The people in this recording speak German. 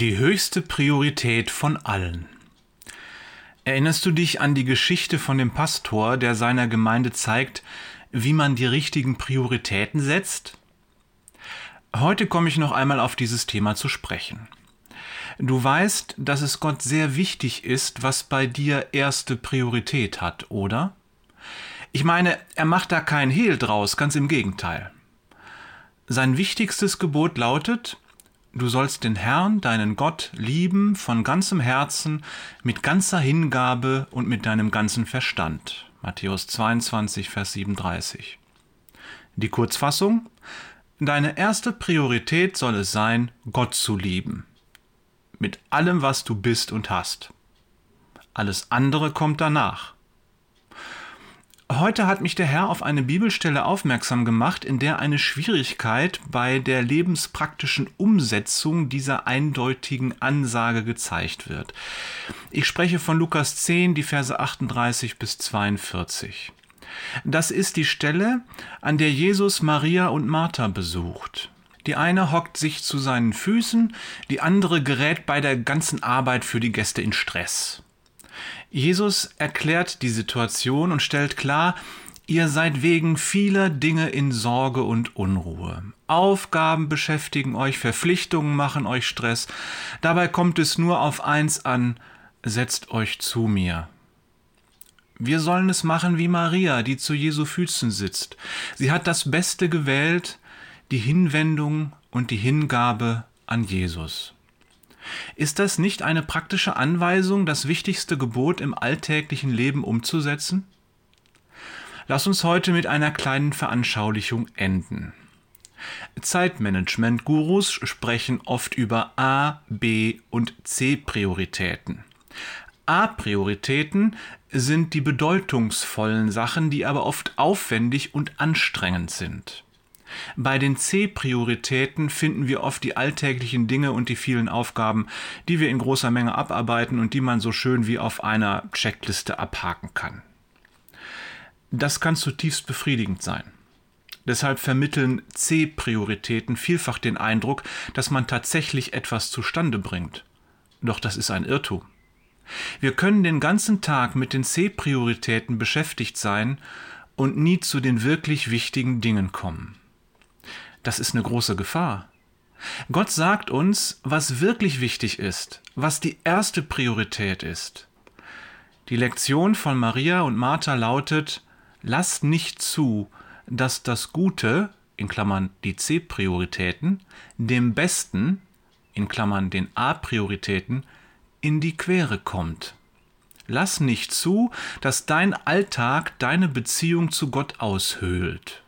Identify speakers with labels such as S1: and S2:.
S1: Die höchste Priorität von allen. Erinnerst du dich an die Geschichte von dem Pastor, der seiner Gemeinde zeigt, wie man die richtigen Prioritäten setzt? Heute komme ich noch einmal auf dieses Thema zu sprechen. Du weißt, dass es Gott sehr wichtig ist, was bei dir erste Priorität hat, oder? Ich meine, er macht da kein Hehl draus, ganz im Gegenteil. Sein wichtigstes Gebot lautet, du sollst den Herrn, deinen Gott, lieben von ganzem Herzen, mit ganzer Hingabe und mit deinem ganzen Verstand. Matthäus 22, Vers 37. Die Kurzfassung? Deine erste Priorität soll es sein, Gott zu lieben. Mit allem, was du bist und hast. Alles andere kommt danach. Heute hat mich der Herr auf eine Bibelstelle aufmerksam gemacht, in der eine Schwierigkeit bei der lebenspraktischen Umsetzung dieser eindeutigen Ansage gezeigt wird. Ich spreche von Lukas 10, die Verse 38 bis 42. Das ist die Stelle, an der Jesus Maria und Martha besucht. Die eine hockt sich zu seinen Füßen, die andere gerät bei der ganzen Arbeit für die Gäste in Stress. Jesus erklärt die Situation und stellt klar, ihr seid wegen vieler Dinge in Sorge und Unruhe. Aufgaben beschäftigen euch, Verpflichtungen machen euch Stress. Dabei kommt es nur auf eins an, setzt euch zu mir. Wir sollen es machen wie Maria, die zu Jesu Füßen sitzt. Sie hat das Beste gewählt, die Hinwendung und die Hingabe an Jesus. Ist das nicht eine praktische Anweisung, das wichtigste Gebot im alltäglichen Leben umzusetzen? Lass uns heute mit einer kleinen Veranschaulichung enden. Zeitmanagement-Gurus sprechen oft über A, B und C-Prioritäten. A-Prioritäten sind die bedeutungsvollen Sachen, die aber oft aufwendig und anstrengend sind. Bei den C-Prioritäten finden wir oft die alltäglichen Dinge und die vielen Aufgaben, die wir in großer Menge abarbeiten und die man so schön wie auf einer Checkliste abhaken kann. Das kann zutiefst befriedigend sein. Deshalb vermitteln C-Prioritäten vielfach den Eindruck, dass man tatsächlich etwas zustande bringt. Doch das ist ein Irrtum. Wir können den ganzen Tag mit den C-Prioritäten beschäftigt sein und nie zu den wirklich wichtigen Dingen kommen. Das ist eine große Gefahr. Gott sagt uns, was wirklich wichtig ist, was die erste Priorität ist. Die Lektion von Maria und Martha lautet, lasst nicht zu, dass das Gute, in Klammern die C-Prioritäten, dem Besten, in Klammern den A-Prioritäten, in die Quere kommt. Lass nicht zu, dass dein Alltag deine Beziehung zu Gott aushöhlt.